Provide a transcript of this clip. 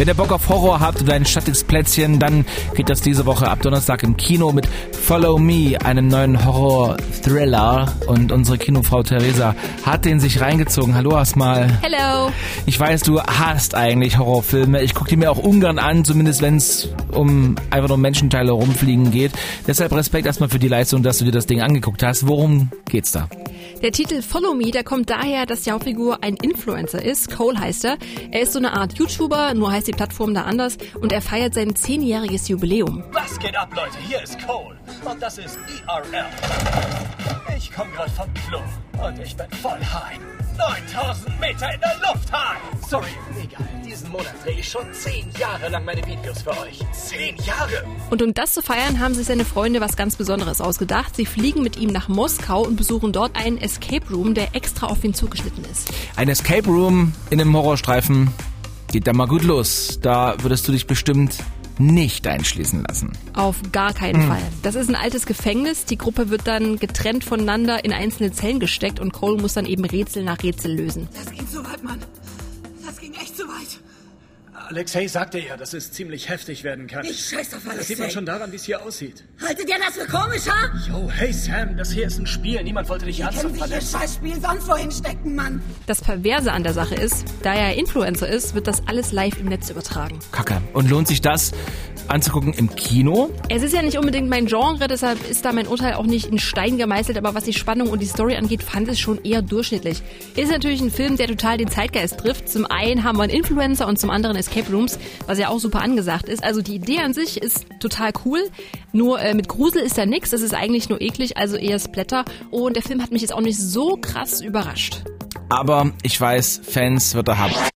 Wenn ihr Bock auf Horror habt und ein schattiges Plätzchen, dann geht das diese Woche ab Donnerstag im Kino mit Follow Me, einem neuen Horror-Thriller. Und unsere Kinofrau Theresa hat den sich reingezogen. Hallo erstmal. Hello. Ich weiß, du hast eigentlich Horrorfilme. Ich gucke die mir auch ungern an, zumindest wenn es um einfach nur Menschenteile rumfliegen geht. Deshalb Respekt erstmal für die Leistung, dass du dir das Ding angeguckt hast. Worum geht's da? Der Titel Follow Me, der kommt daher, dass die Hauptfigur ein Influencer ist. Cole heißt er. Er ist so eine Art YouTuber, nur heißt die Plattform da anders. Und er feiert sein zehnjähriges Jubiläum. Was geht ab, Leute? Hier ist Cole. Und das ist IRL. Ich komme gerade vom Klo. Und ich bin voll high. 9000 Meter in der Luft high. Sorry, egal. Diesen Monat drehe ich schon 10 Jahre lang meine Videos für euch. 10 Jahre! Und um das zu feiern, haben sich seine Freunde was ganz Besonderes ausgedacht. Sie fliegen mit ihm nach Moskau und besuchen dort einen Escape Room, der extra auf ihn zugeschnitten ist. Ein Escape Room in einem Horrorstreifen geht da mal gut los. Da würdest du dich bestimmt nicht einschließen lassen. Auf gar keinen Fall. Das ist ein altes Gefängnis. Die Gruppe wird dann getrennt voneinander in einzelne Zellen gesteckt und Cole muss dann eben Rätsel nach Rätsel lösen. Das ging zu weit, Mann. Das ging echt zu weit. Alexei sagte ja, dass es ziemlich heftig werden kann. Ich scheiß auf Das sieht man schon daran, wie es hier aussieht. Haltet ihr das für komischer? Yo, hey Sam, das hier ist ein Spiel. Niemand wollte dich Können ernsthaft ihr verletzen. Scheißspiel sonst wohin stecken, Mann. Das Perverse an der Sache ist, da er Influencer ist, wird das alles live im Netz übertragen. Kacke. Und lohnt sich das anzugucken im Kino? Es ist ja nicht unbedingt mein Genre, deshalb ist da mein Urteil auch nicht in Stein gemeißelt, aber was die Spannung und die Story angeht, fand es schon eher durchschnittlich. Ist natürlich ein Film, der total den Zeitgeist trifft. Zum einen haben wir einen Influencer und zum anderen Escape Rooms, was ja auch super angesagt ist. Also die Idee an sich ist total cool, nur äh, mit Grusel ist da nix, das ist eigentlich nur eklig, also eher Splatter. Und der Film hat mich jetzt auch nicht so krass überrascht. Aber ich weiß, Fans wird er haben.